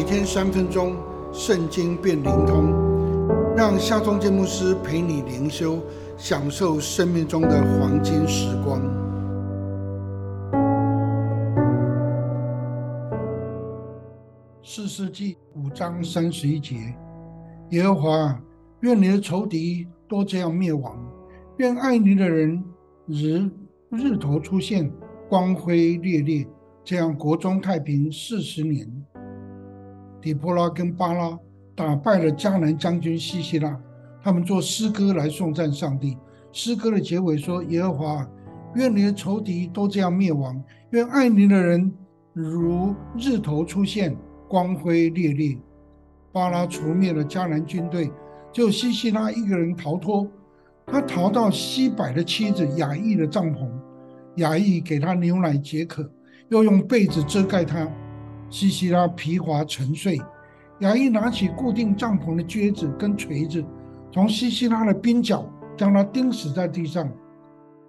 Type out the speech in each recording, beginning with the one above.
每天三分钟，圣经变灵通，让夏忠建牧师陪你灵修，享受生命中的黄金时光。四世纪五章三十一节，耶和华，愿你的仇敌都这样灭亡，愿爱你的人日日头出现，光辉烈烈。这样国中太平四十年，底波拉跟巴拉打败了迦南将军西西拉，他们做诗歌来颂赞上帝。诗歌的结尾说：“耶和华，愿你的仇敌都这样灭亡，愿爱你的人如日头出现，光辉烈烈。”巴拉除灭了迦南军队，就西西拉一个人逃脱，他逃到西柏的妻子雅意的帐篷，雅意给他牛奶解渴。又用被子遮盖他，西西拉皮滑沉睡。雅意拿起固定帐篷的橛子跟锤子，从西西拉的鬓角将他钉死在地上。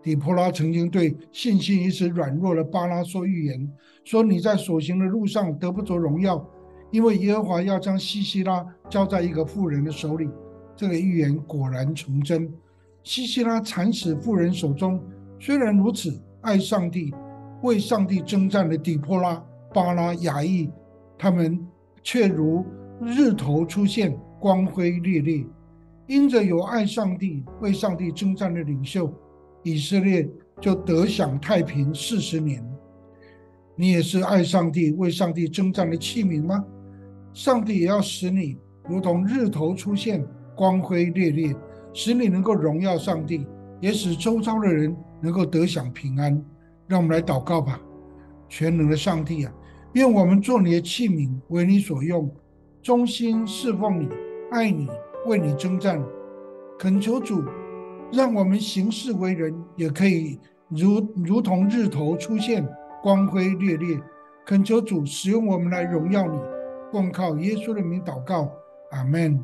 底波拉曾经对信心一时软弱的巴拉说预言，说你在所行的路上得不着荣耀，因为耶和华要将西西拉交在一个妇人的手里。这个预言果然成真，西西拉惨死妇人手中。虽然如此，爱上帝。为上帝征战的底波拉、巴拉、雅裔，他们却如日头出现，光辉烈烈。因着有爱上帝、为上帝征战的领袖，以色列就得享太平四十年。你也是爱上帝、为上帝征战的器皿吗？上帝也要使你如同日头出现，光辉烈烈，使你能够荣耀上帝，也使周遭的人能够得享平安。让我们来祷告吧，全能的上帝啊，愿我们做你的器皿，为你所用，忠心侍奉你，爱你，为你征战。恳求主，让我们行事为人也可以如如同日头出现，光辉烈烈。恳求主使用我们来荣耀你，奉靠耶稣的名祷告，阿门。